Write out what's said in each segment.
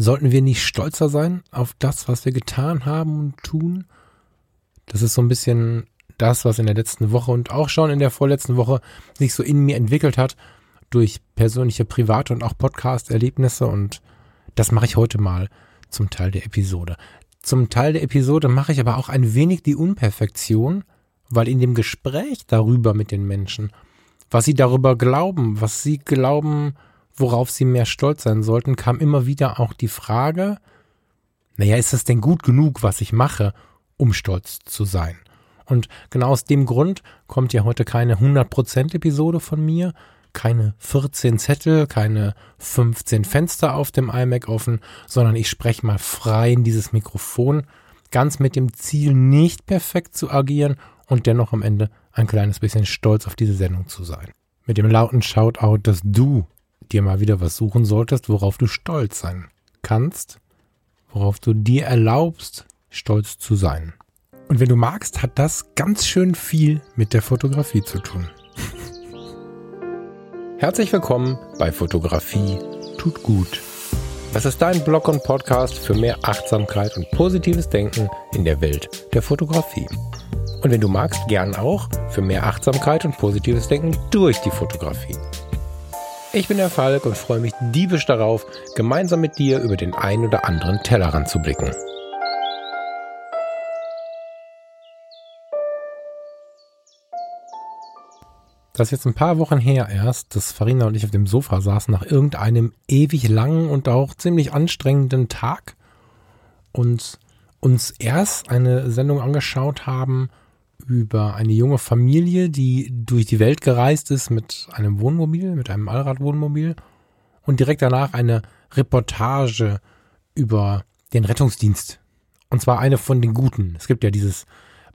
Sollten wir nicht stolzer sein auf das, was wir getan haben und tun? Das ist so ein bisschen das, was in der letzten Woche und auch schon in der vorletzten Woche sich so in mir entwickelt hat durch persönliche private und auch Podcast-Erlebnisse und das mache ich heute mal zum Teil der Episode. Zum Teil der Episode mache ich aber auch ein wenig die Unperfektion, weil in dem Gespräch darüber mit den Menschen, was sie darüber glauben, was sie glauben, worauf sie mehr stolz sein sollten, kam immer wieder auch die Frage, naja, ist das denn gut genug, was ich mache, um stolz zu sein? Und genau aus dem Grund kommt ja heute keine 100% Episode von mir, keine 14 Zettel, keine 15 Fenster auf dem iMac offen, sondern ich spreche mal frei in dieses Mikrofon, ganz mit dem Ziel, nicht perfekt zu agieren und dennoch am Ende ein kleines bisschen stolz auf diese Sendung zu sein. Mit dem lauten Shoutout, dass du dir mal wieder was suchen solltest, worauf du stolz sein kannst, worauf du dir erlaubst, stolz zu sein. Und wenn du magst, hat das ganz schön viel mit der Fotografie zu tun. Herzlich willkommen bei Fotografie tut gut. Das ist dein Blog und Podcast für mehr Achtsamkeit und positives Denken in der Welt der Fotografie. Und wenn du magst, gern auch für mehr Achtsamkeit und positives Denken durch die Fotografie. Ich bin der Falk und freue mich diebisch darauf, gemeinsam mit dir über den ein oder anderen Tellerrand zu blicken. Das ist jetzt ein paar Wochen her erst, dass Farina und ich auf dem Sofa saßen nach irgendeinem ewig langen und auch ziemlich anstrengenden Tag und uns erst eine Sendung angeschaut haben über eine junge Familie, die durch die Welt gereist ist mit einem Wohnmobil, mit einem Allradwohnmobil und direkt danach eine Reportage über den Rettungsdienst. Und zwar eine von den guten. Es gibt ja dieses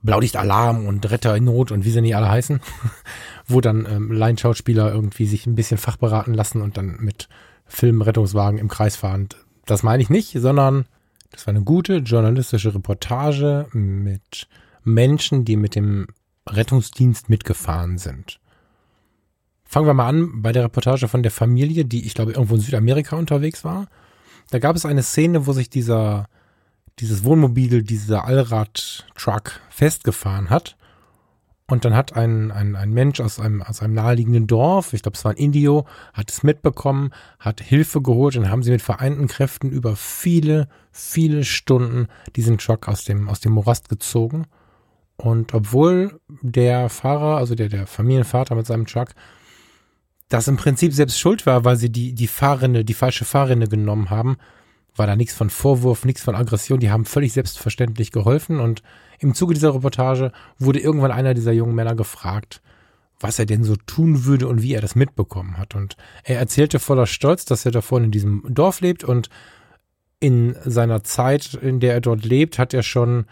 Blaulichtalarm und Retter in Not und wie sie nicht alle heißen, wo dann ähm, Laienschauspieler irgendwie sich ein bisschen fachberaten lassen und dann mit Filmrettungswagen im Kreis fahren. Das meine ich nicht, sondern das war eine gute journalistische Reportage mit Menschen, die mit dem Rettungsdienst mitgefahren sind. Fangen wir mal an bei der Reportage von der Familie, die ich glaube irgendwo in Südamerika unterwegs war. Da gab es eine Szene, wo sich dieser, dieses Wohnmobil, dieser Allrad-Truck festgefahren hat. Und dann hat ein, ein, ein Mensch aus einem, aus einem naheliegenden Dorf, ich glaube es war ein Indio, hat es mitbekommen, hat Hilfe geholt und haben sie mit vereinten Kräften über viele, viele Stunden diesen Truck aus dem, aus dem Morast gezogen. Und obwohl der Fahrer, also der, der Familienvater mit seinem Truck, das im Prinzip selbst schuld war, weil sie die, die Fahrrinne, die falsche Fahrrinne genommen haben, war da nichts von Vorwurf, nichts von Aggression. Die haben völlig selbstverständlich geholfen. Und im Zuge dieser Reportage wurde irgendwann einer dieser jungen Männer gefragt, was er denn so tun würde und wie er das mitbekommen hat. Und er erzählte voller Stolz, dass er da vorne in diesem Dorf lebt und in seiner Zeit, in der er dort lebt, hat er schon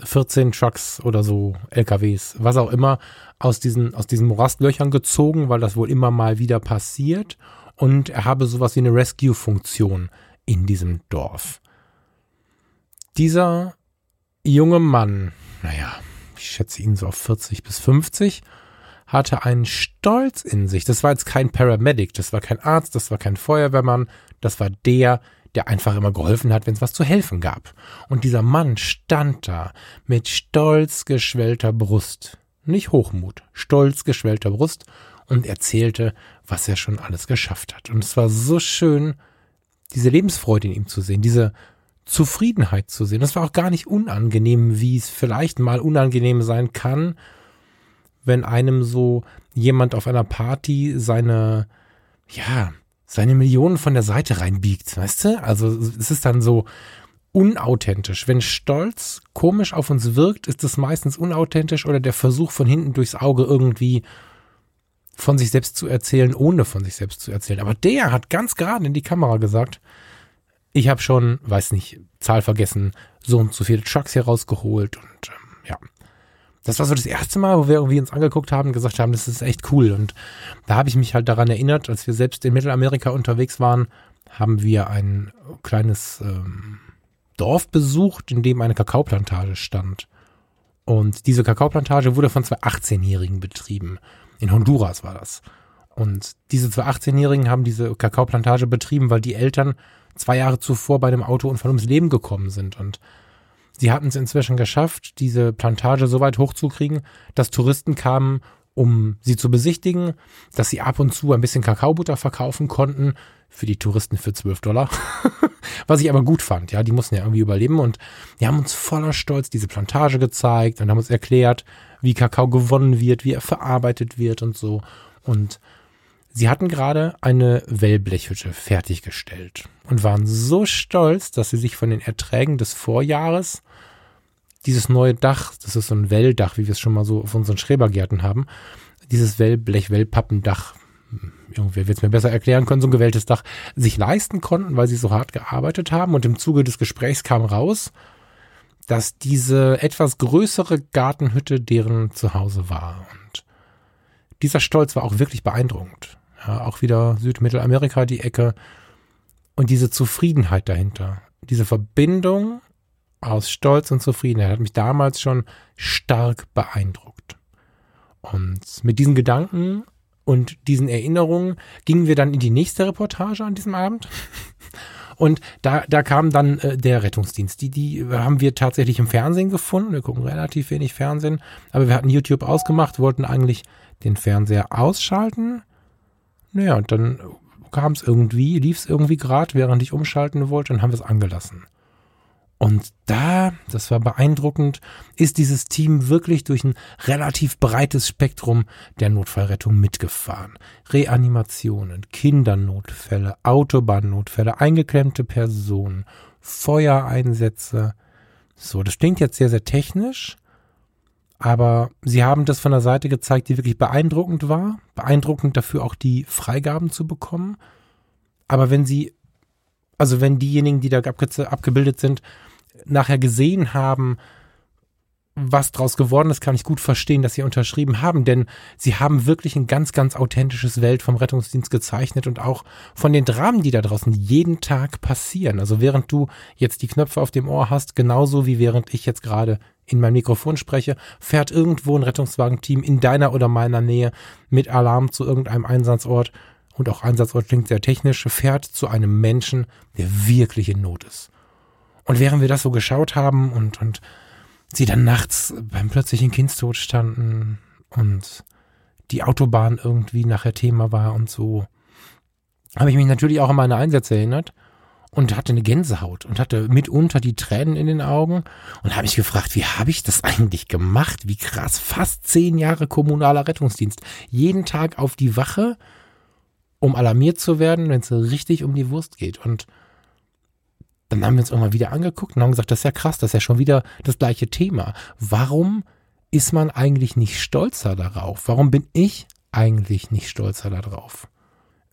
14 Trucks oder so, LKWs, was auch immer, aus diesen, aus diesen Morastlöchern gezogen, weil das wohl immer mal wieder passiert. Und er habe sowas wie eine Rescue-Funktion in diesem Dorf. Dieser junge Mann, naja, ich schätze ihn so auf 40 bis 50, hatte einen Stolz in sich. Das war jetzt kein Paramedic, das war kein Arzt, das war kein Feuerwehrmann, das war der, der einfach immer geholfen hat, wenn es was zu helfen gab. Und dieser Mann stand da mit stolz geschwellter Brust, nicht Hochmut, stolz geschwellter Brust und erzählte, was er schon alles geschafft hat. Und es war so schön, diese Lebensfreude in ihm zu sehen, diese Zufriedenheit zu sehen. Das war auch gar nicht unangenehm, wie es vielleicht mal unangenehm sein kann, wenn einem so jemand auf einer Party seine, ja, seine Millionen von der Seite reinbiegt, weißt du? Also es ist dann so unauthentisch. Wenn Stolz komisch auf uns wirkt, ist es meistens unauthentisch oder der Versuch von hinten durchs Auge irgendwie von sich selbst zu erzählen, ohne von sich selbst zu erzählen. Aber der hat ganz gerade in die Kamera gesagt, ich habe schon, weiß nicht, Zahl vergessen, so und so viele Trucks hier rausgeholt und ähm, ja, das war so das erste Mal, wo wir irgendwie uns angeguckt haben und gesagt haben, das ist echt cool. Und da habe ich mich halt daran erinnert, als wir selbst in Mittelamerika unterwegs waren, haben wir ein kleines ähm, Dorf besucht, in dem eine Kakaoplantage stand. Und diese Kakaoplantage wurde von zwei 18-Jährigen betrieben. In Honduras war das. Und diese zwei 18-Jährigen haben diese Kakaoplantage betrieben, weil die Eltern zwei Jahre zuvor bei einem Autounfall ums Leben gekommen sind. Und sie hatten es inzwischen geschafft, diese Plantage so weit hochzukriegen, dass Touristen kamen, um sie zu besichtigen, dass sie ab und zu ein bisschen Kakaobutter verkaufen konnten, für die Touristen für 12 Dollar. Was ich aber gut fand, ja, die mussten ja irgendwie überleben und die haben uns voller Stolz diese Plantage gezeigt und haben uns erklärt, wie Kakao gewonnen wird, wie er verarbeitet wird und so. Und sie hatten gerade eine Wellblechhütte fertiggestellt und waren so stolz, dass sie sich von den Erträgen des Vorjahres dieses neue Dach, das ist so ein Welldach, wie wir es schon mal so auf unseren Schrebergärten haben, dieses Wellblech, Wellpappendach, irgendwer wird es mir besser erklären können, so ein gewelltes Dach, sich leisten konnten, weil sie so hart gearbeitet haben. Und im Zuge des Gesprächs kam raus, dass diese etwas größere Gartenhütte deren Zuhause war. Und dieser Stolz war auch wirklich beeindruckend. Ja, auch wieder Südmittelamerika, die Ecke. Und diese Zufriedenheit dahinter, diese Verbindung aus Stolz und Zufriedenheit hat mich damals schon stark beeindruckt. Und mit diesen Gedanken und diesen Erinnerungen gingen wir dann in die nächste Reportage an diesem Abend. Und da, da kam dann äh, der Rettungsdienst. Die, die haben wir tatsächlich im Fernsehen gefunden. Wir gucken relativ wenig Fernsehen. Aber wir hatten YouTube ausgemacht, wollten eigentlich den Fernseher ausschalten. Naja, und dann kam es irgendwie, lief es irgendwie gerade, während ich umschalten wollte, und haben wir es angelassen. Und da, das war beeindruckend, ist dieses Team wirklich durch ein relativ breites Spektrum der Notfallrettung mitgefahren. Reanimationen, Kindernotfälle, Autobahnnotfälle, eingeklemmte Personen, Feuereinsätze. So, das klingt jetzt sehr, sehr technisch, aber sie haben das von der Seite gezeigt, die wirklich beeindruckend war. Beeindruckend dafür auch die Freigaben zu bekommen. Aber wenn sie, also wenn diejenigen, die da abgebildet sind, nachher gesehen haben, was draus geworden ist, kann ich gut verstehen, dass sie unterschrieben haben, denn sie haben wirklich ein ganz, ganz authentisches Welt vom Rettungsdienst gezeichnet und auch von den Dramen, die da draußen jeden Tag passieren. Also während du jetzt die Knöpfe auf dem Ohr hast, genauso wie während ich jetzt gerade in mein Mikrofon spreche, fährt irgendwo ein Rettungswagenteam in deiner oder meiner Nähe mit Alarm zu irgendeinem Einsatzort und auch Einsatzort klingt sehr technisch, fährt zu einem Menschen, der wirklich in Not ist. Und während wir das so geschaut haben und, und sie dann nachts beim plötzlichen Kindstod standen und die Autobahn irgendwie nachher Thema war und so, habe ich mich natürlich auch an meine Einsätze erinnert und hatte eine Gänsehaut und hatte mitunter die Tränen in den Augen und habe mich gefragt, wie habe ich das eigentlich gemacht? Wie krass, fast zehn Jahre kommunaler Rettungsdienst. Jeden Tag auf die Wache, um alarmiert zu werden, wenn es richtig um die Wurst geht. Und dann haben wir uns irgendwann wieder angeguckt und haben gesagt, das ist ja krass, das ist ja schon wieder das gleiche Thema. Warum ist man eigentlich nicht stolzer darauf? Warum bin ich eigentlich nicht stolzer darauf?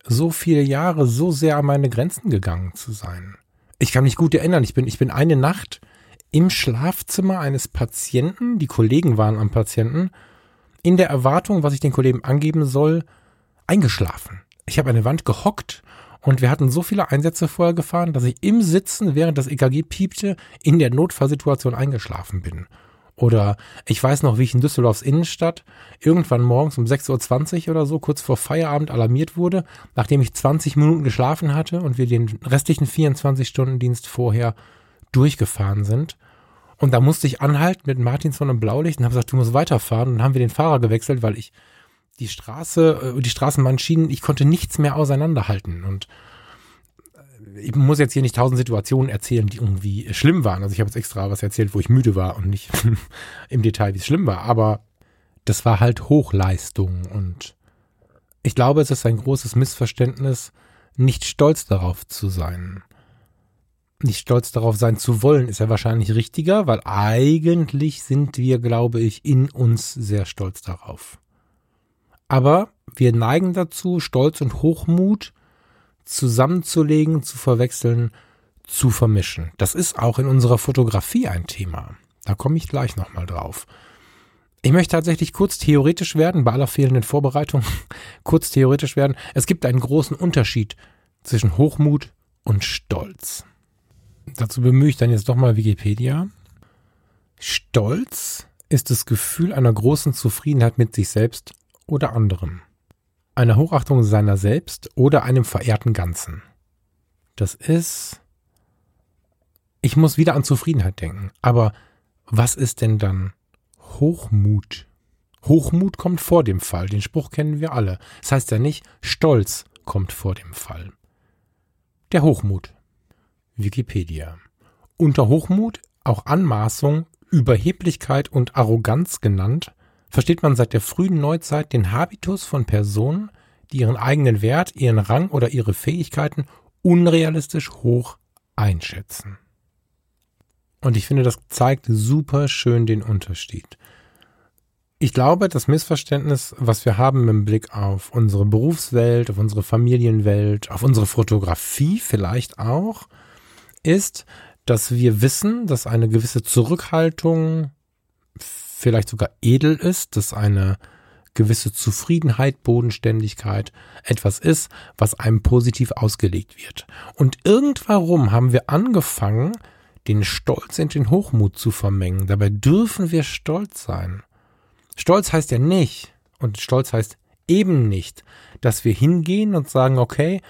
So viele Jahre so sehr an meine Grenzen gegangen zu sein. Ich kann mich gut erinnern, ich bin, ich bin eine Nacht im Schlafzimmer eines Patienten, die Kollegen waren am Patienten, in der Erwartung, was ich den Kollegen angeben soll, eingeschlafen. Ich habe an der Wand gehockt und wir hatten so viele Einsätze vorher gefahren, dass ich im Sitzen, während das EKG piepte, in der Notfallsituation eingeschlafen bin. Oder ich weiß noch, wie ich in Düsseldorfs Innenstadt irgendwann morgens um 6.20 Uhr oder so kurz vor Feierabend alarmiert wurde, nachdem ich 20 Minuten geschlafen hatte und wir den restlichen 24-Stunden-Dienst vorher durchgefahren sind. Und da musste ich anhalten mit Martins von einem Blaulicht und habe gesagt, du musst weiterfahren. Und dann haben wir den Fahrer gewechselt, weil ich die Straße, äh, die Straßenbahnschienen, ich konnte nichts mehr auseinanderhalten. Und ich muss jetzt hier nicht tausend Situationen erzählen, die irgendwie schlimm waren. Also ich habe jetzt extra was erzählt, wo ich müde war und nicht im Detail, wie es schlimm war. Aber das war halt Hochleistung. Und ich glaube, es ist ein großes Missverständnis, nicht stolz darauf zu sein. Nicht stolz darauf sein zu wollen, ist ja wahrscheinlich richtiger, weil eigentlich sind wir, glaube ich, in uns sehr stolz darauf. Aber wir neigen dazu, Stolz und Hochmut zusammenzulegen, zu verwechseln, zu vermischen. Das ist auch in unserer Fotografie ein Thema. Da komme ich gleich nochmal drauf. Ich möchte tatsächlich kurz theoretisch werden, bei aller fehlenden Vorbereitung, kurz theoretisch werden. Es gibt einen großen Unterschied zwischen Hochmut und Stolz. Dazu bemühe ich dann jetzt doch mal Wikipedia. Stolz ist das Gefühl einer großen Zufriedenheit mit sich selbst oder anderem, einer Hochachtung seiner selbst oder einem verehrten Ganzen. Das ist, ich muss wieder an Zufriedenheit denken. Aber was ist denn dann Hochmut? Hochmut kommt vor dem Fall. Den Spruch kennen wir alle. Das heißt ja nicht, Stolz kommt vor dem Fall. Der Hochmut. Wikipedia. Unter Hochmut, auch Anmaßung, Überheblichkeit und Arroganz genannt, versteht man seit der frühen Neuzeit den Habitus von Personen, die ihren eigenen Wert, ihren Rang oder ihre Fähigkeiten unrealistisch hoch einschätzen. Und ich finde, das zeigt super schön den Unterschied. Ich glaube, das Missverständnis, was wir haben im Blick auf unsere Berufswelt, auf unsere Familienwelt, auf unsere Fotografie vielleicht auch, ist, dass wir wissen, dass eine gewisse Zurückhaltung vielleicht sogar edel ist, dass eine gewisse Zufriedenheit, Bodenständigkeit etwas ist, was einem positiv ausgelegt wird. Und irgendwann haben wir angefangen, den Stolz in den Hochmut zu vermengen. Dabei dürfen wir stolz sein. Stolz heißt ja nicht, und Stolz heißt eben nicht, dass wir hingehen und sagen, okay,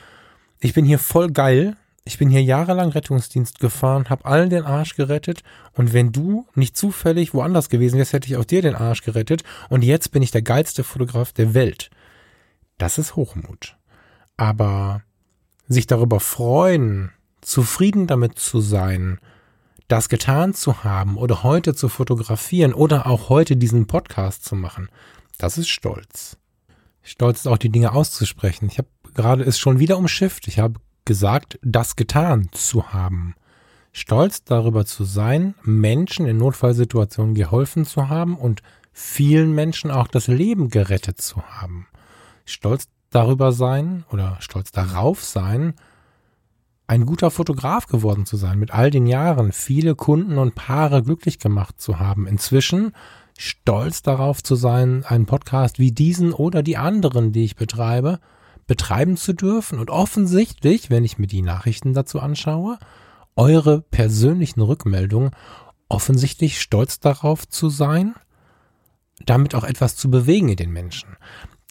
ich bin hier voll geil, ich bin hier jahrelang Rettungsdienst gefahren, hab allen den Arsch gerettet und wenn du nicht zufällig woanders gewesen wärst, hätte ich auch dir den Arsch gerettet und jetzt bin ich der geilste Fotograf der Welt. Das ist Hochmut. Aber sich darüber freuen, zufrieden damit zu sein, das getan zu haben oder heute zu fotografieren oder auch heute diesen Podcast zu machen, das ist Stolz. Stolz ist auch die Dinge auszusprechen. Ich habe gerade es schon wieder umschifft. Ich habe gesagt, das getan zu haben. Stolz darüber zu sein, Menschen in Notfallsituationen geholfen zu haben und vielen Menschen auch das Leben gerettet zu haben. Stolz darüber sein oder stolz darauf sein, ein guter Fotograf geworden zu sein, mit all den Jahren viele Kunden und Paare glücklich gemacht zu haben. Inzwischen stolz darauf zu sein, einen Podcast wie diesen oder die anderen, die ich betreibe, betreiben zu dürfen und offensichtlich, wenn ich mir die Nachrichten dazu anschaue, eure persönlichen Rückmeldungen, offensichtlich stolz darauf zu sein, damit auch etwas zu bewegen in den Menschen.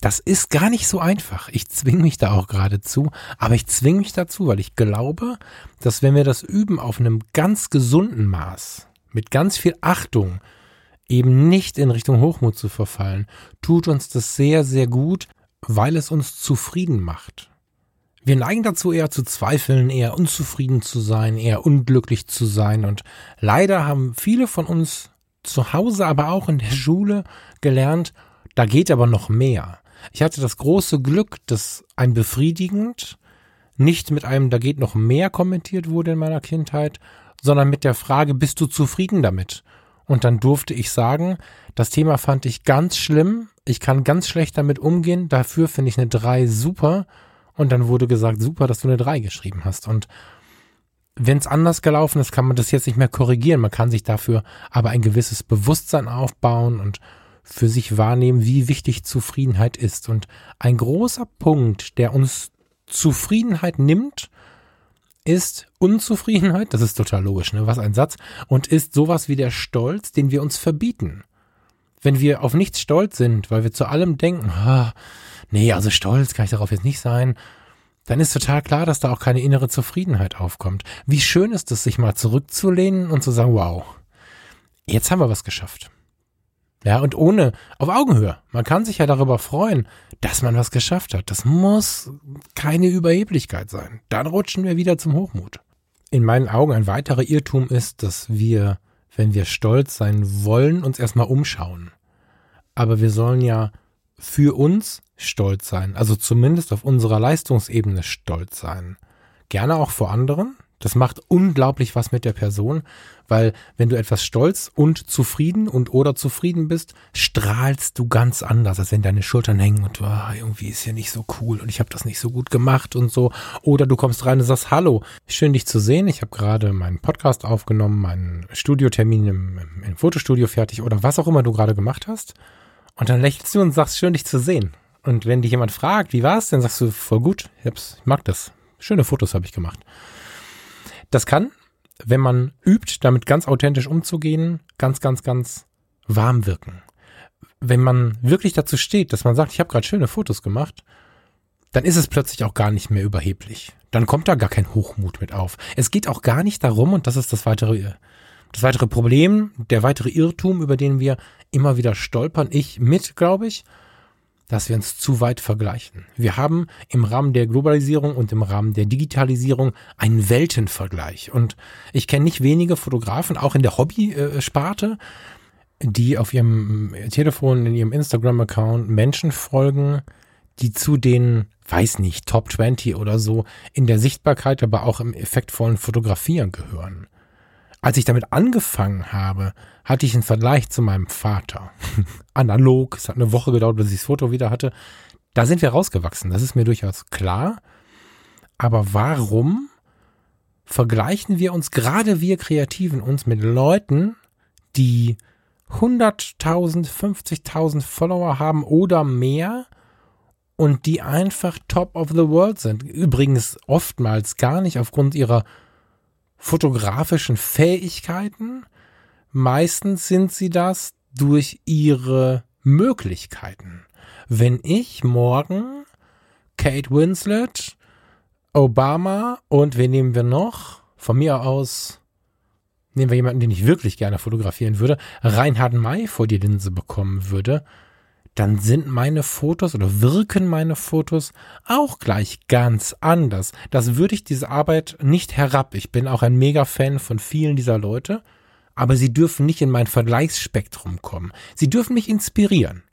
Das ist gar nicht so einfach. Ich zwinge mich da auch geradezu, aber ich zwinge mich dazu, weil ich glaube, dass wenn wir das üben auf einem ganz gesunden Maß, mit ganz viel Achtung, eben nicht in Richtung Hochmut zu verfallen, tut uns das sehr, sehr gut, weil es uns zufrieden macht. Wir neigen dazu eher zu zweifeln, eher unzufrieden zu sein, eher unglücklich zu sein und leider haben viele von uns zu Hause, aber auch in der Schule gelernt, da geht aber noch mehr. Ich hatte das große Glück, dass ein befriedigend nicht mit einem da geht noch mehr kommentiert wurde in meiner Kindheit, sondern mit der Frage, bist du zufrieden damit? Und dann durfte ich sagen, das Thema fand ich ganz schlimm, ich kann ganz schlecht damit umgehen, dafür finde ich eine 3 super. Und dann wurde gesagt, super, dass du eine 3 geschrieben hast. Und wenn es anders gelaufen ist, kann man das jetzt nicht mehr korrigieren. Man kann sich dafür aber ein gewisses Bewusstsein aufbauen und für sich wahrnehmen, wie wichtig Zufriedenheit ist. Und ein großer Punkt, der uns Zufriedenheit nimmt, ist Unzufriedenheit, das ist total logisch, ne? Was ein Satz, und ist sowas wie der Stolz, den wir uns verbieten. Wenn wir auf nichts stolz sind, weil wir zu allem denken, ah, nee, also stolz kann ich darauf jetzt nicht sein, dann ist total klar, dass da auch keine innere Zufriedenheit aufkommt. Wie schön ist es, sich mal zurückzulehnen und zu sagen, wow, jetzt haben wir was geschafft. Ja, und ohne, auf Augenhöhe. Man kann sich ja darüber freuen, dass man was geschafft hat. Das muss keine Überheblichkeit sein. Dann rutschen wir wieder zum Hochmut. In meinen Augen ein weiterer Irrtum ist, dass wir, wenn wir stolz sein wollen, uns erstmal umschauen. Aber wir sollen ja für uns stolz sein, also zumindest auf unserer Leistungsebene stolz sein. Gerne auch vor anderen, das macht unglaublich was mit der Person, weil wenn du etwas stolz und zufrieden und oder zufrieden bist, strahlst du ganz anders, als wenn deine Schultern hängen und oh, irgendwie ist hier nicht so cool und ich habe das nicht so gut gemacht und so. Oder du kommst rein und sagst, hallo, schön dich zu sehen. Ich habe gerade meinen Podcast aufgenommen, meinen Studiotermin im, im Fotostudio fertig oder was auch immer du gerade gemacht hast. Und dann lächelst du und sagst, schön dich zu sehen. Und wenn dich jemand fragt, wie war's, dann sagst du, voll gut, ich, ich mag das. Schöne Fotos habe ich gemacht. Das kann, wenn man übt, damit ganz authentisch umzugehen, ganz, ganz, ganz warm wirken. Wenn man wirklich dazu steht, dass man sagt, ich habe gerade schöne Fotos gemacht, dann ist es plötzlich auch gar nicht mehr überheblich. Dann kommt da gar kein Hochmut mit auf. Es geht auch gar nicht darum, und das ist das weitere, das weitere Problem, der weitere Irrtum, über den wir immer wieder stolpern, ich mit, glaube ich, dass wir uns zu weit vergleichen. Wir haben im Rahmen der Globalisierung und im Rahmen der Digitalisierung einen Weltenvergleich. Und ich kenne nicht wenige Fotografen, auch in der Hobby-Sparte, die auf ihrem Telefon, in ihrem Instagram-Account Menschen folgen, die zu den, weiß nicht, Top 20 oder so in der Sichtbarkeit, aber auch im effektvollen Fotografieren gehören. Als ich damit angefangen habe, hatte ich einen Vergleich zu meinem Vater. Analog, es hat eine Woche gedauert, bis ich das Foto wieder hatte. Da sind wir rausgewachsen, das ist mir durchaus klar. Aber warum vergleichen wir uns, gerade wir Kreativen, uns mit Leuten, die 100.000, 50.000 Follower haben oder mehr und die einfach top of the world sind. Übrigens oftmals gar nicht aufgrund ihrer fotografischen Fähigkeiten. Meistens sind sie das durch ihre Möglichkeiten. Wenn ich morgen Kate Winslet, Obama und wen nehmen wir noch? Von mir aus nehmen wir jemanden, den ich wirklich gerne fotografieren würde, Reinhard May vor die Linse bekommen würde, dann sind meine Fotos oder wirken meine Fotos auch gleich ganz anders. Das würde ich diese Arbeit nicht herab. Ich bin auch ein Mega-Fan von vielen dieser Leute, aber sie dürfen nicht in mein Vergleichsspektrum kommen. Sie dürfen mich inspirieren.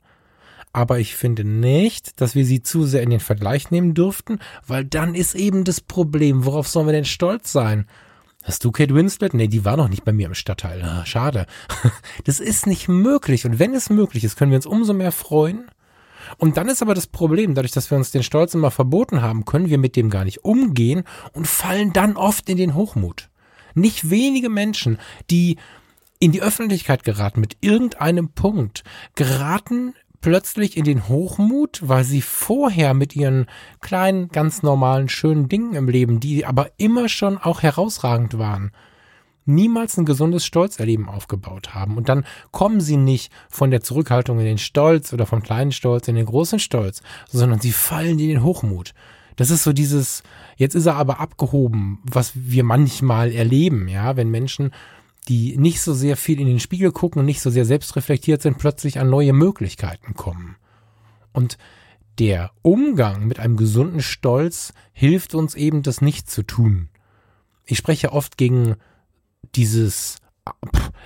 Aber ich finde nicht, dass wir sie zu sehr in den Vergleich nehmen dürften, weil dann ist eben das Problem, worauf sollen wir denn stolz sein? Hast du Kate Winslet? Nee, die war noch nicht bei mir im Stadtteil. Ah, schade. Das ist nicht möglich. Und wenn es möglich ist, können wir uns umso mehr freuen. Und dann ist aber das Problem, dadurch, dass wir uns den Stolz immer verboten haben, können wir mit dem gar nicht umgehen und fallen dann oft in den Hochmut. Nicht wenige Menschen, die in die Öffentlichkeit geraten mit irgendeinem Punkt, geraten plötzlich in den Hochmut, weil sie vorher mit ihren kleinen, ganz normalen, schönen Dingen im Leben, die aber immer schon auch herausragend waren, niemals ein gesundes Stolzerleben aufgebaut haben. Und dann kommen sie nicht von der Zurückhaltung in den Stolz oder vom kleinen Stolz in den großen Stolz, sondern sie fallen in den Hochmut. Das ist so dieses, jetzt ist er aber abgehoben, was wir manchmal erleben, ja, wenn Menschen die nicht so sehr viel in den Spiegel gucken und nicht so sehr selbstreflektiert sind, plötzlich an neue Möglichkeiten kommen. Und der Umgang mit einem gesunden Stolz hilft uns eben, das nicht zu tun. Ich spreche oft gegen dieses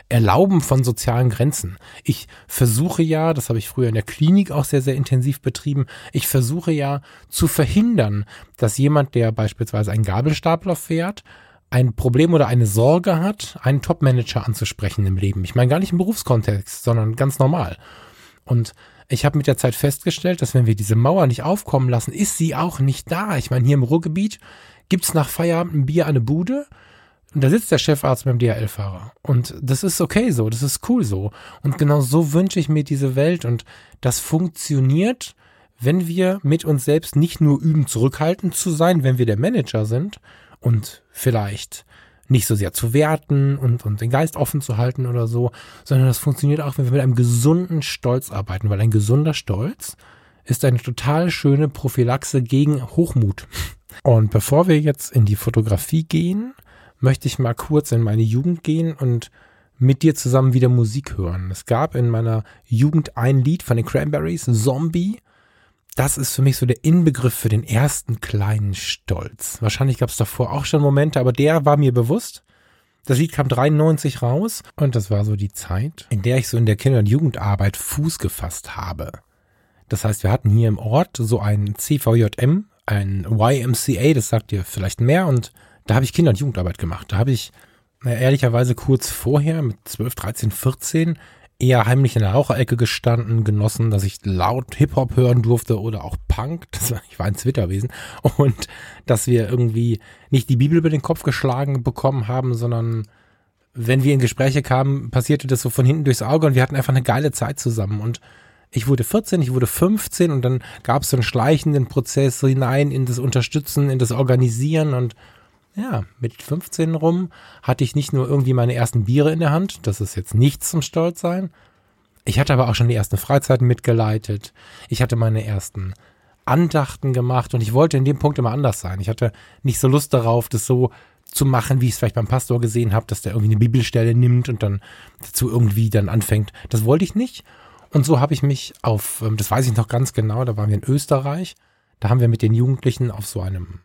Erlauben von sozialen Grenzen. Ich versuche ja, das habe ich früher in der Klinik auch sehr, sehr intensiv betrieben, ich versuche ja zu verhindern, dass jemand, der beispielsweise einen Gabelstapler fährt, ein Problem oder eine Sorge hat, einen Topmanager anzusprechen im Leben. Ich meine gar nicht im Berufskontext, sondern ganz normal. Und ich habe mit der Zeit festgestellt, dass wenn wir diese Mauer nicht aufkommen lassen, ist sie auch nicht da. Ich meine, hier im Ruhrgebiet gibt's nach Feierabend ein Bier eine Bude und da sitzt der Chefarzt dem DHL-Fahrer. Und das ist okay so, das ist cool so. Und genau so wünsche ich mir diese Welt und das funktioniert, wenn wir mit uns selbst nicht nur üben, zurückhaltend zu sein, wenn wir der Manager sind, und vielleicht nicht so sehr zu werten und, und den Geist offen zu halten oder so, sondern das funktioniert auch, wenn wir mit einem gesunden Stolz arbeiten, weil ein gesunder Stolz ist eine total schöne Prophylaxe gegen Hochmut. Und bevor wir jetzt in die Fotografie gehen, möchte ich mal kurz in meine Jugend gehen und mit dir zusammen wieder Musik hören. Es gab in meiner Jugend ein Lied von den Cranberries, Zombie, das ist für mich so der Inbegriff für den ersten kleinen Stolz. Wahrscheinlich gab es davor auch schon Momente, aber der war mir bewusst. Das Lied kam 93 raus und das war so die Zeit, in der ich so in der Kinder- und Jugendarbeit Fuß gefasst habe. Das heißt, wir hatten hier im Ort so ein CVJM, ein YMCA, das sagt dir vielleicht mehr und da habe ich Kinder- und Jugendarbeit gemacht. Da habe ich na, ehrlicherweise kurz vorher mit 12, 13, 14 eher heimlich in der Raucherecke gestanden, genossen, dass ich laut Hip-Hop hören durfte oder auch Punk. Das war, ich war ein Zwitterwesen. Und dass wir irgendwie nicht die Bibel über den Kopf geschlagen bekommen haben, sondern wenn wir in Gespräche kamen, passierte das so von hinten durchs Auge und wir hatten einfach eine geile Zeit zusammen. Und ich wurde 14, ich wurde 15 und dann gab es so einen schleichenden Prozess hinein in das Unterstützen, in das Organisieren und ja, mit 15 rum hatte ich nicht nur irgendwie meine ersten Biere in der Hand, das ist jetzt nichts zum Stolz sein. Ich hatte aber auch schon die ersten Freizeiten mitgeleitet. Ich hatte meine ersten Andachten gemacht und ich wollte in dem Punkt immer anders sein. Ich hatte nicht so Lust darauf, das so zu machen, wie ich es vielleicht beim Pastor gesehen habe, dass der irgendwie eine Bibelstelle nimmt und dann dazu irgendwie dann anfängt. Das wollte ich nicht. Und so habe ich mich auf, ähm, das weiß ich noch ganz genau, da waren wir in Österreich. Da haben wir mit den Jugendlichen auf so einem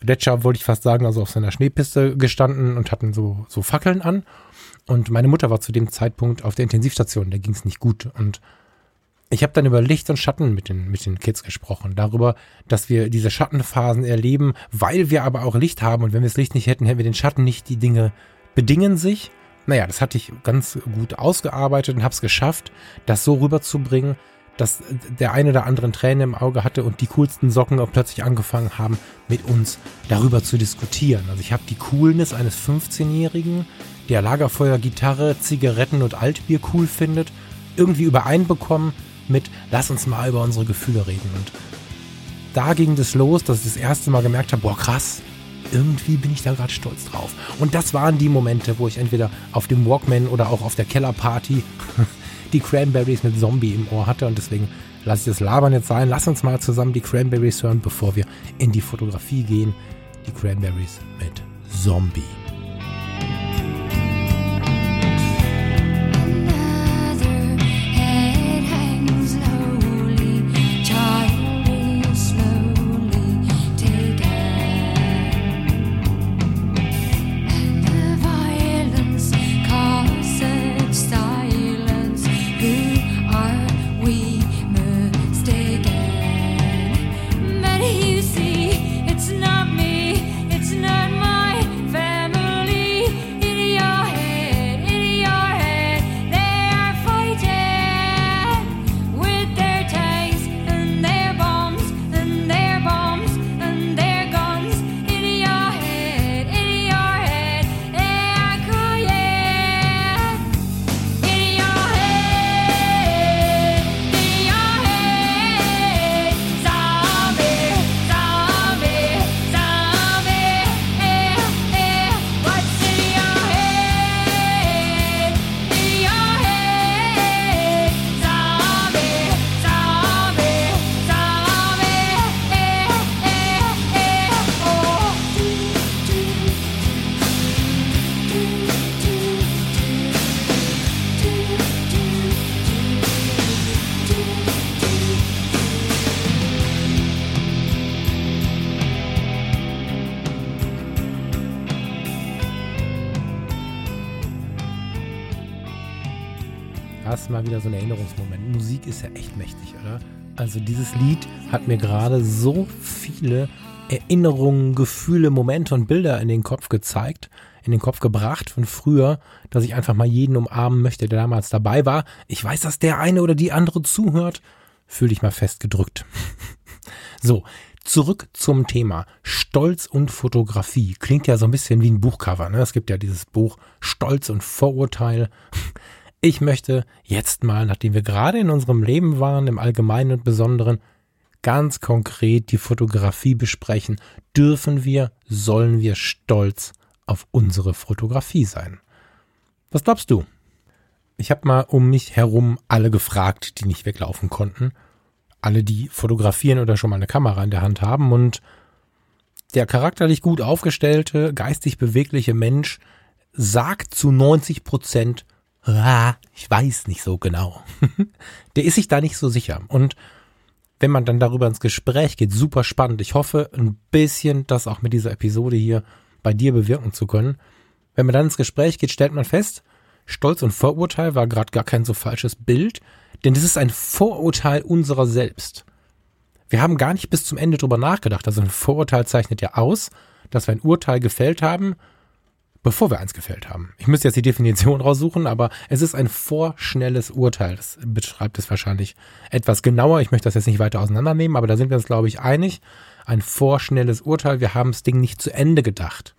Gletscher, wollte ich fast sagen, also auf so einer Schneepiste gestanden und hatten so, so Fackeln an. Und meine Mutter war zu dem Zeitpunkt auf der Intensivstation, da ging es nicht gut. Und ich habe dann über Licht und Schatten mit den, mit den Kids gesprochen, darüber, dass wir diese Schattenphasen erleben, weil wir aber auch Licht haben und wenn wir das Licht nicht hätten, hätten wir den Schatten nicht. Die Dinge bedingen sich. Naja, das hatte ich ganz gut ausgearbeitet und habe es geschafft, das so rüberzubringen, dass der eine oder anderen Träne im Auge hatte und die coolsten Socken auch plötzlich angefangen haben, mit uns darüber zu diskutieren. Also ich habe die Coolness eines 15-Jährigen, der Lagerfeuer, Gitarre, Zigaretten und Altbier cool findet, irgendwie übereinbekommen mit, lass uns mal über unsere Gefühle reden. Und da ging das los, dass ich das erste Mal gemerkt habe, boah krass, irgendwie bin ich da gerade stolz drauf. Und das waren die Momente, wo ich entweder auf dem Walkman oder auch auf der Kellerparty die Cranberries mit Zombie im Ohr hatte. Und deswegen lasse ich das Labern jetzt sein. Lass uns mal zusammen die Cranberries hören, bevor wir in die Fotografie gehen. Die Cranberries mit Zombie. Mal wieder so ein Erinnerungsmoment. Musik ist ja echt mächtig, oder? Also dieses Lied hat mir gerade so viele Erinnerungen, Gefühle, Momente und Bilder in den Kopf gezeigt, in den Kopf gebracht von früher, dass ich einfach mal jeden umarmen möchte, der damals dabei war. Ich weiß, dass der eine oder die andere zuhört. Fühl dich mal festgedrückt. so, zurück zum Thema. Stolz und Fotografie. Klingt ja so ein bisschen wie ein Buchcover. Ne? Es gibt ja dieses Buch Stolz und Vorurteil. Ich möchte jetzt mal, nachdem wir gerade in unserem Leben waren, im Allgemeinen und Besonderen, ganz konkret die Fotografie besprechen. Dürfen wir, sollen wir stolz auf unsere Fotografie sein? Was glaubst du? Ich habe mal um mich herum alle gefragt, die nicht weglaufen konnten. Alle, die fotografieren oder schon mal eine Kamera in der Hand haben und der charakterlich gut aufgestellte, geistig bewegliche Mensch sagt zu 90 Prozent, ah, ich weiß nicht so genau. der ist sich da nicht so sicher. Und wenn man dann darüber ins Gespräch geht, super spannend. Ich hoffe, ein bisschen das auch mit dieser Episode hier bei dir bewirken zu können. Wenn man dann ins Gespräch geht, stellt man fest, Stolz und Vorurteil war gerade gar kein so falsches Bild, denn das ist ein Vorurteil unserer selbst. Wir haben gar nicht bis zum Ende drüber nachgedacht. Also ein Vorurteil zeichnet ja aus, dass wir ein Urteil gefällt haben bevor wir eins gefällt haben. Ich müsste jetzt die Definition raussuchen, aber es ist ein vorschnelles Urteil. Das beschreibt es wahrscheinlich etwas genauer. Ich möchte das jetzt nicht weiter auseinandernehmen, aber da sind wir uns, glaube ich, einig. Ein vorschnelles Urteil. Wir haben das Ding nicht zu Ende gedacht.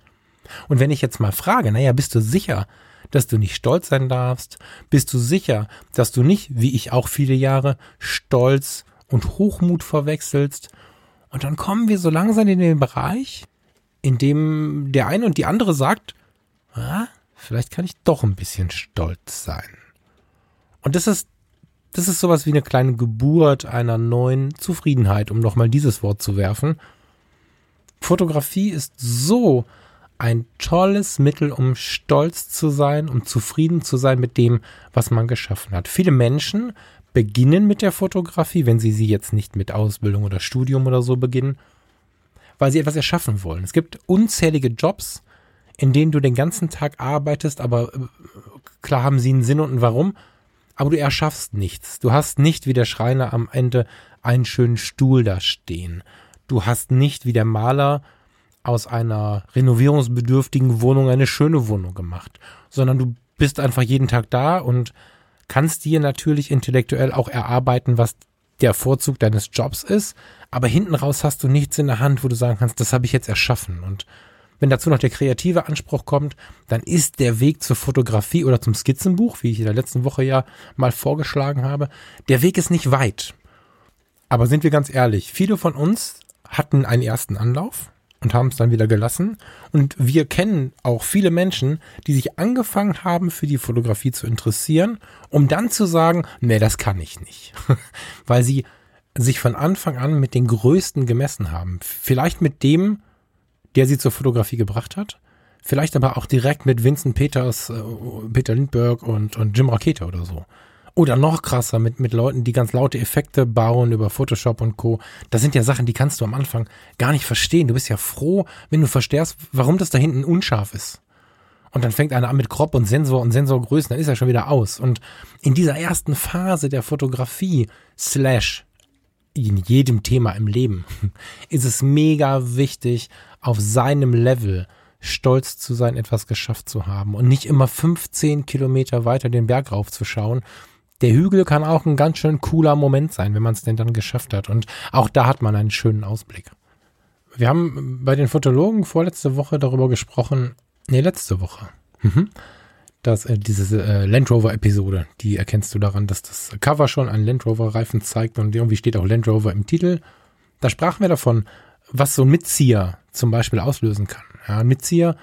Und wenn ich jetzt mal frage, naja, bist du sicher, dass du nicht stolz sein darfst? Bist du sicher, dass du nicht, wie ich auch viele Jahre, Stolz und Hochmut verwechselst? Und dann kommen wir so langsam in den Bereich, in dem der eine und die andere sagt, ah, vielleicht kann ich doch ein bisschen stolz sein. Und das ist das ist sowas wie eine kleine Geburt einer neuen Zufriedenheit, um nochmal dieses Wort zu werfen. Fotografie ist so ein tolles Mittel, um stolz zu sein, um zufrieden zu sein mit dem, was man geschaffen hat. Viele Menschen beginnen mit der Fotografie, wenn sie sie jetzt nicht mit Ausbildung oder Studium oder so beginnen, weil sie etwas erschaffen wollen. Es gibt unzählige Jobs, in denen du den ganzen Tag arbeitest, aber äh, klar haben sie einen Sinn und ein Warum, aber du erschaffst nichts. Du hast nicht wie der Schreiner am Ende einen schönen Stuhl da stehen. Du hast nicht wie der Maler aus einer renovierungsbedürftigen Wohnung eine schöne Wohnung gemacht, sondern du bist einfach jeden Tag da und kannst dir natürlich intellektuell auch erarbeiten, was der Vorzug deines Jobs ist, aber hinten raus hast du nichts in der Hand, wo du sagen kannst, das habe ich jetzt erschaffen. Und wenn dazu noch der kreative Anspruch kommt, dann ist der Weg zur Fotografie oder zum Skizzenbuch, wie ich in der letzten Woche ja mal vorgeschlagen habe, der Weg ist nicht weit. Aber sind wir ganz ehrlich, viele von uns hatten einen ersten Anlauf, und haben es dann wieder gelassen. Und wir kennen auch viele Menschen, die sich angefangen haben, für die Fotografie zu interessieren, um dann zu sagen, nee, das kann ich nicht. Weil sie sich von Anfang an mit den Größten gemessen haben. Vielleicht mit dem, der sie zur Fotografie gebracht hat. Vielleicht aber auch direkt mit Vincent Peters, äh, Peter Lindbergh und, und Jim Rakete oder so. Oder noch krasser mit, mit Leuten, die ganz laute Effekte bauen über Photoshop und Co. Das sind ja Sachen, die kannst du am Anfang gar nicht verstehen. Du bist ja froh, wenn du verstehst, warum das da hinten unscharf ist. Und dann fängt einer an mit Crop und Sensor und Sensorgrößen, dann ist er schon wieder aus. Und in dieser ersten Phase der Fotografie, slash in jedem Thema im Leben, ist es mega wichtig, auf seinem Level stolz zu sein, etwas geschafft zu haben und nicht immer 15 Kilometer weiter den Berg raufzuschauen der Hügel kann auch ein ganz schön cooler Moment sein, wenn man es denn dann geschafft hat. Und auch da hat man einen schönen Ausblick. Wir haben bei den Fotologen vorletzte Woche darüber gesprochen, nee, letzte Woche, mhm. dass äh, diese äh, Land Rover Episode, die erkennst du daran, dass das Cover schon einen Land Rover Reifen zeigt und irgendwie steht auch Land Rover im Titel. Da sprachen wir davon, was so ein Mitzieher zum Beispiel auslösen kann. Ja, ein Mitzieher,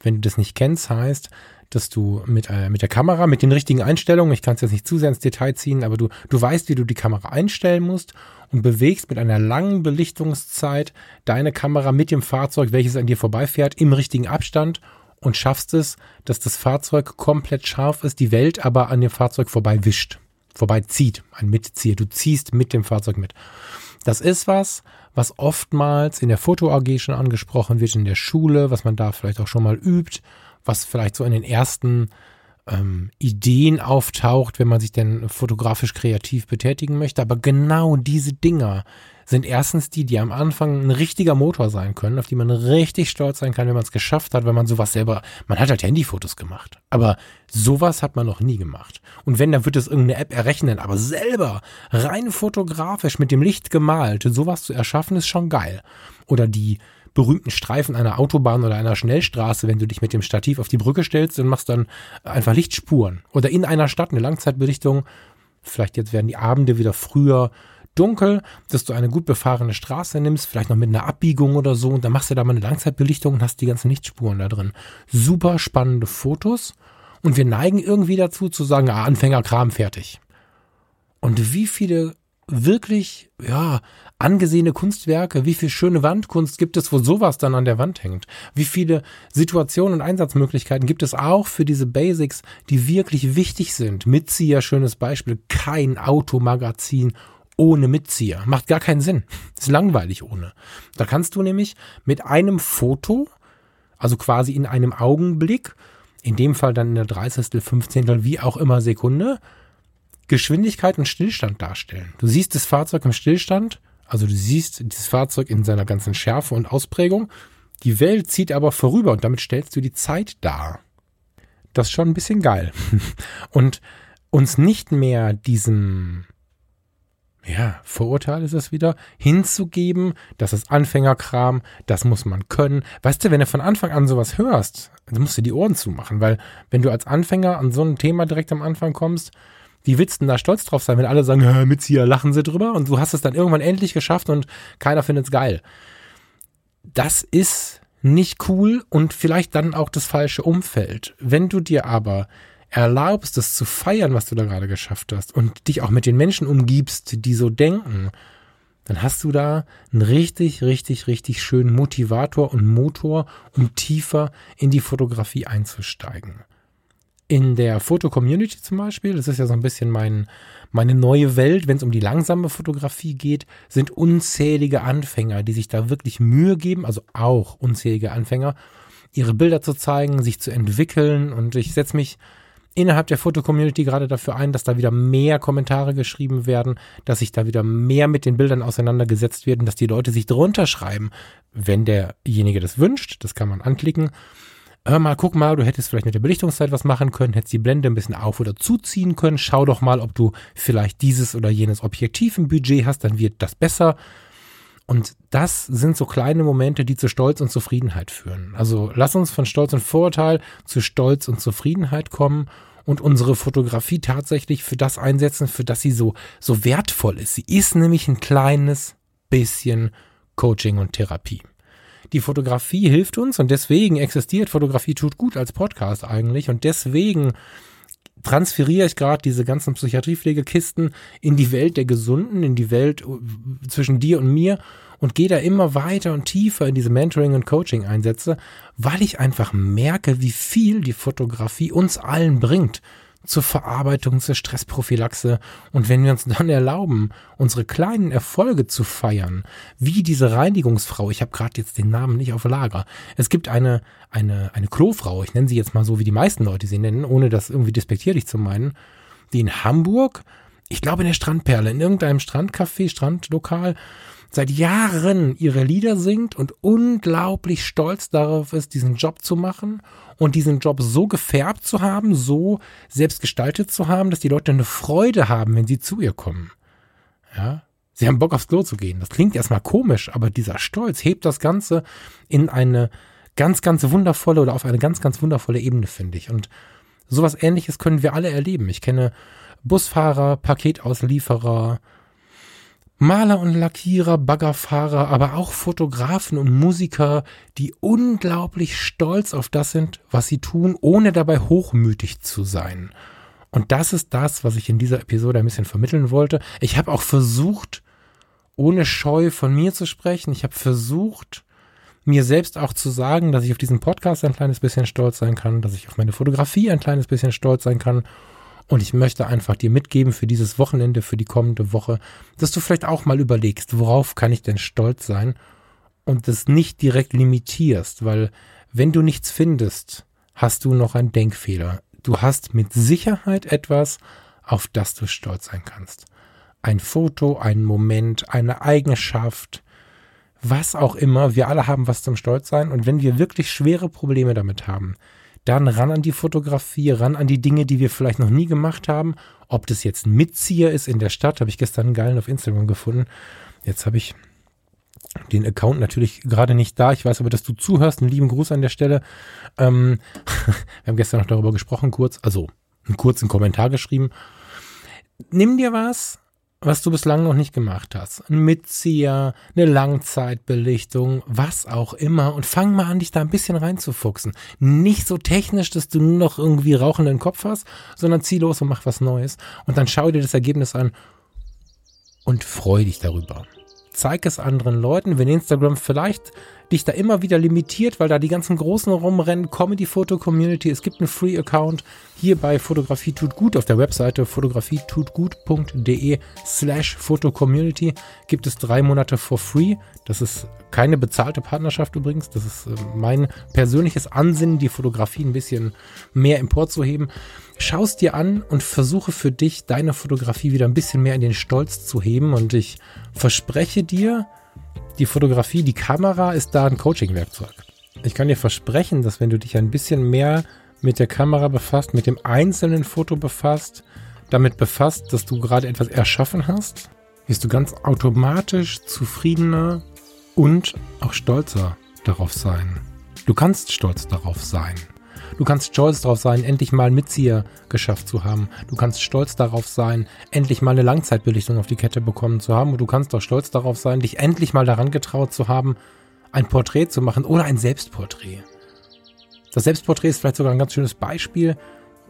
wenn du das nicht kennst, heißt, dass du mit, äh, mit der Kamera, mit den richtigen Einstellungen, ich kann es jetzt nicht zu sehr ins Detail ziehen, aber du, du weißt, wie du die Kamera einstellen musst und bewegst mit einer langen Belichtungszeit deine Kamera mit dem Fahrzeug, welches an dir vorbeifährt, im richtigen Abstand und schaffst es, dass das Fahrzeug komplett scharf ist, die Welt aber an dem Fahrzeug vorbei wischt, vorbei zieht, ein Mitzieher. Du ziehst mit dem Fahrzeug mit. Das ist was, was oftmals in der Foto AG schon angesprochen wird, in der Schule, was man da vielleicht auch schon mal übt was vielleicht so in den ersten ähm, Ideen auftaucht, wenn man sich denn fotografisch kreativ betätigen möchte. Aber genau diese Dinger sind erstens die, die am Anfang ein richtiger Motor sein können, auf die man richtig stolz sein kann, wenn man es geschafft hat, wenn man sowas selber, man hat halt Handyfotos gemacht, aber sowas hat man noch nie gemacht. Und wenn, dann wird es irgendeine App errechnen, aber selber rein fotografisch mit dem Licht gemalt, sowas zu erschaffen, ist schon geil. Oder die berühmten Streifen einer Autobahn oder einer Schnellstraße, wenn du dich mit dem Stativ auf die Brücke stellst und machst dann einfach Lichtspuren. Oder in einer Stadt eine Langzeitbelichtung. Vielleicht jetzt werden die Abende wieder früher dunkel, dass du eine gut befahrene Straße nimmst, vielleicht noch mit einer Abbiegung oder so, und dann machst du da mal eine Langzeitbelichtung und hast die ganzen Lichtspuren da drin. Super spannende Fotos. Und wir neigen irgendwie dazu zu sagen, ah, Anfängerkram fertig. Und wie viele wirklich, ja, angesehene Kunstwerke, wie viel schöne Wandkunst gibt es, wo sowas dann an der Wand hängt? Wie viele Situationen und Einsatzmöglichkeiten gibt es auch für diese Basics, die wirklich wichtig sind? Mitzieher, schönes Beispiel, kein Automagazin ohne Mitzieher. Macht gar keinen Sinn. Ist langweilig ohne. Da kannst du nämlich mit einem Foto, also quasi in einem Augenblick, in dem Fall dann in der 30., 15., wie auch immer Sekunde, Geschwindigkeit und Stillstand darstellen. Du siehst das Fahrzeug im Stillstand, also du siehst dieses Fahrzeug in seiner ganzen Schärfe und Ausprägung. Die Welt zieht aber vorüber und damit stellst du die Zeit dar. Das ist schon ein bisschen geil. Und uns nicht mehr diesem, ja, Vorurteil ist es wieder, hinzugeben, das ist Anfängerkram, das muss man können. Weißt du, wenn du von Anfang an sowas hörst, dann musst du die Ohren zumachen, weil wenn du als Anfänger an so ein Thema direkt am Anfang kommst, wie willst du denn da stolz drauf sein, wenn alle sagen, Mitzieher, lachen sie drüber und du hast es dann irgendwann endlich geschafft und keiner findet es geil. Das ist nicht cool und vielleicht dann auch das falsche Umfeld. Wenn du dir aber erlaubst, es zu feiern, was du da gerade geschafft hast und dich auch mit den Menschen umgibst, die so denken, dann hast du da einen richtig, richtig, richtig schönen Motivator und Motor, um tiefer in die Fotografie einzusteigen. In der Foto-Community zum Beispiel, das ist ja so ein bisschen mein, meine neue Welt, wenn es um die langsame Fotografie geht, sind unzählige Anfänger, die sich da wirklich Mühe geben, also auch unzählige Anfänger, ihre Bilder zu zeigen, sich zu entwickeln und ich setze mich innerhalb der Foto-Community gerade dafür ein, dass da wieder mehr Kommentare geschrieben werden, dass sich da wieder mehr mit den Bildern auseinandergesetzt werden, dass die Leute sich drunter schreiben, wenn derjenige das wünscht. Das kann man anklicken. Hör mal, guck mal, du hättest vielleicht mit der Belichtungszeit was machen können, hättest die Blende ein bisschen auf- oder zuziehen können. Schau doch mal, ob du vielleicht dieses oder jenes Objektiv im Budget hast, dann wird das besser. Und das sind so kleine Momente, die zu Stolz und Zufriedenheit führen. Also lass uns von Stolz und Vorurteil zu Stolz und Zufriedenheit kommen und unsere Fotografie tatsächlich für das einsetzen, für das sie so, so wertvoll ist. Sie ist nämlich ein kleines bisschen Coaching und Therapie. Die Fotografie hilft uns und deswegen existiert Fotografie tut gut als Podcast eigentlich und deswegen transferiere ich gerade diese ganzen Psychiatriepflegekisten in die Welt der Gesunden, in die Welt äh, zwischen dir und mir und gehe da immer weiter und tiefer in diese Mentoring- und Coaching-Einsätze, weil ich einfach merke, wie viel die Fotografie uns allen bringt zur Verarbeitung, zur Stressprophylaxe. Und wenn wir uns dann erlauben, unsere kleinen Erfolge zu feiern, wie diese Reinigungsfrau, ich habe gerade jetzt den Namen nicht auf Lager. Es gibt eine, eine, eine Klofrau, ich nenne sie jetzt mal so, wie die meisten Leute sie nennen, ohne das irgendwie despektierlich zu meinen, die in Hamburg, ich glaube in der Strandperle, in irgendeinem Strandcafé, Strandlokal, seit Jahren ihre Lieder singt und unglaublich stolz darauf ist, diesen Job zu machen und diesen Job so gefärbt zu haben, so selbst gestaltet zu haben, dass die Leute eine Freude haben, wenn sie zu ihr kommen. Ja, sie haben Bock aufs Klo zu gehen. Das klingt erstmal komisch, aber dieser Stolz hebt das Ganze in eine ganz, ganz wundervolle oder auf eine ganz, ganz wundervolle Ebene, finde ich. Und sowas ähnliches können wir alle erleben. Ich kenne Busfahrer, Paketauslieferer, Maler und Lackierer, Baggerfahrer, aber auch Fotografen und Musiker, die unglaublich stolz auf das sind, was sie tun, ohne dabei hochmütig zu sein. Und das ist das, was ich in dieser Episode ein bisschen vermitteln wollte. Ich habe auch versucht, ohne Scheu von mir zu sprechen. Ich habe versucht, mir selbst auch zu sagen, dass ich auf diesen Podcast ein kleines bisschen stolz sein kann, dass ich auf meine Fotografie ein kleines bisschen stolz sein kann und ich möchte einfach dir mitgeben für dieses Wochenende, für die kommende Woche, dass du vielleicht auch mal überlegst, worauf kann ich denn stolz sein und das nicht direkt limitierst, weil wenn du nichts findest, hast du noch einen Denkfehler. Du hast mit Sicherheit etwas, auf das du stolz sein kannst. Ein Foto, ein Moment, eine Eigenschaft, was auch immer. Wir alle haben was zum Stolz sein. Und wenn wir wirklich schwere Probleme damit haben, dann ran an die Fotografie, ran an die Dinge, die wir vielleicht noch nie gemacht haben. Ob das jetzt ein Mitzieher ist in der Stadt, habe ich gestern einen geilen auf Instagram gefunden. Jetzt habe ich den Account natürlich gerade nicht da. Ich weiß aber, dass du zuhörst. Einen lieben Gruß an der Stelle. Ähm, wir haben gestern noch darüber gesprochen, kurz, also einen kurzen Kommentar geschrieben. Nimm dir was, was du bislang noch nicht gemacht hast. Ein Mitzieher, eine Langzeitbelichtung, was auch immer. Und fang mal an, dich da ein bisschen reinzufuchsen. Nicht so technisch, dass du nur noch irgendwie rauchenden Kopf hast, sondern zieh los und mach was Neues. Und dann schau dir das Ergebnis an und freu dich darüber. Zeig es anderen Leuten, wenn Instagram vielleicht dich da immer wieder limitiert, weil da die ganzen Großen rumrennen. Comedy Photo Community, es gibt einen Free Account hier bei Fotografie tut gut auf der Webseite fotografietutgut.de slash Fotocommunity gibt es drei Monate for free. Das ist keine bezahlte Partnerschaft übrigens. Das ist äh, mein persönliches Ansinnen, die Fotografie ein bisschen mehr emporzuheben. Schau es dir an und versuche für dich deine Fotografie wieder ein bisschen mehr in den Stolz zu heben. Und ich verspreche dir, die Fotografie, die Kamera ist da ein Coaching-Werkzeug. Ich kann dir versprechen, dass wenn du dich ein bisschen mehr mit der Kamera befasst, mit dem einzelnen Foto befasst, damit befasst, dass du gerade etwas erschaffen hast, wirst du ganz automatisch zufriedener und auch stolzer darauf sein. Du kannst stolz darauf sein. Du kannst stolz darauf sein, endlich mal einen Mitzieher geschafft zu haben. Du kannst stolz darauf sein, endlich mal eine Langzeitbelichtung auf die Kette bekommen zu haben. Und du kannst auch stolz darauf sein, dich endlich mal daran getraut zu haben, ein Porträt zu machen oder ein Selbstporträt. Das Selbstporträt ist vielleicht sogar ein ganz schönes Beispiel,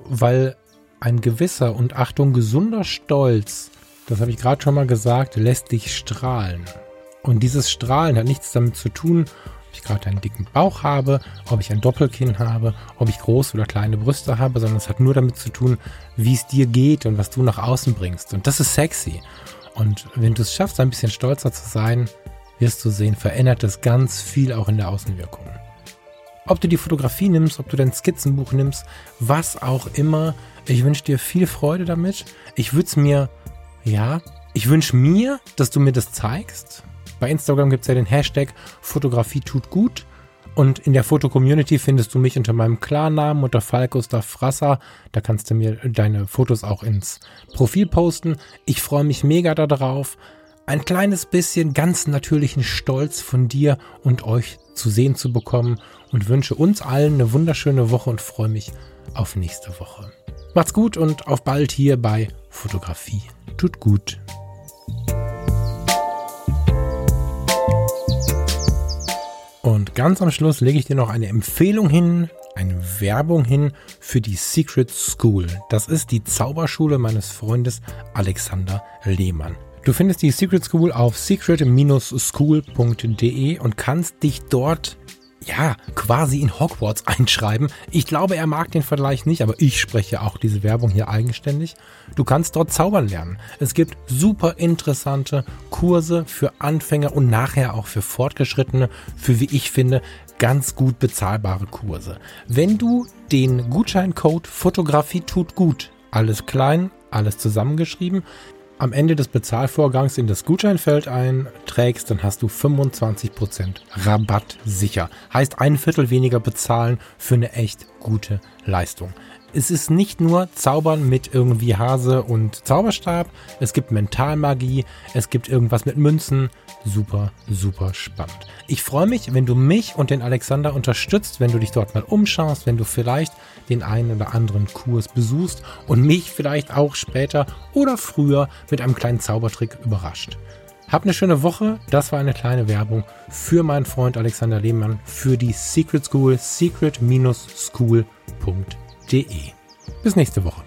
weil ein gewisser und Achtung gesunder Stolz, das habe ich gerade schon mal gesagt, lässt dich strahlen. Und dieses Strahlen hat nichts damit zu tun, ob ich gerade einen dicken Bauch habe, ob ich ein Doppelkinn habe, ob ich große oder kleine Brüste habe, sondern es hat nur damit zu tun, wie es dir geht und was du nach außen bringst. Und das ist sexy. Und wenn du es schaffst, ein bisschen stolzer zu sein, wirst du sehen, verändert das ganz viel auch in der Außenwirkung. Ob du die Fotografie nimmst, ob du dein Skizzenbuch nimmst, was auch immer, ich wünsche dir viel Freude damit. Ich würde es mir, ja, ich wünsche mir, dass du mir das zeigst. Bei Instagram gibt es ja den Hashtag Fotografie tut gut. Und in der Foto-Community findest du mich unter meinem Klarnamen, unter Falk Gustav Frasser. Da kannst du mir deine Fotos auch ins Profil posten. Ich freue mich mega darauf, ein kleines bisschen ganz natürlichen Stolz von dir und euch zu sehen zu bekommen und wünsche uns allen eine wunderschöne Woche und freue mich auf nächste Woche. Macht's gut und auf bald hier bei Fotografie. Tut gut. Und ganz am Schluss lege ich dir noch eine Empfehlung hin, eine Werbung hin für die Secret School. Das ist die Zauberschule meines Freundes Alexander Lehmann. Du findest die Secret School auf secret-school.de und kannst dich dort ja, quasi in Hogwarts einschreiben. Ich glaube, er mag den Vergleich nicht, aber ich spreche auch diese Werbung hier eigenständig. Du kannst dort zaubern lernen. Es gibt super interessante Kurse für Anfänger und nachher auch für Fortgeschrittene, für wie ich finde, ganz gut bezahlbare Kurse. Wenn du den Gutscheincode Fotografie tut gut, alles klein, alles zusammengeschrieben, am Ende des Bezahlvorgangs in das Gutscheinfeld einträgst, dann hast du 25% Rabatt sicher. Heißt ein Viertel weniger bezahlen für eine echt gute Leistung. Es ist nicht nur Zaubern mit irgendwie Hase und Zauberstab, es gibt Mentalmagie, es gibt irgendwas mit Münzen. Super, super spannend. Ich freue mich, wenn du mich und den Alexander unterstützt, wenn du dich dort mal umschaust, wenn du vielleicht den einen oder anderen Kurs besuchst und mich vielleicht auch später oder früher mit einem kleinen Zaubertrick überrascht. Hab eine schöne Woche. Das war eine kleine Werbung für meinen Freund Alexander Lehmann für die Secret School, secret-school.de. Bis nächste Woche.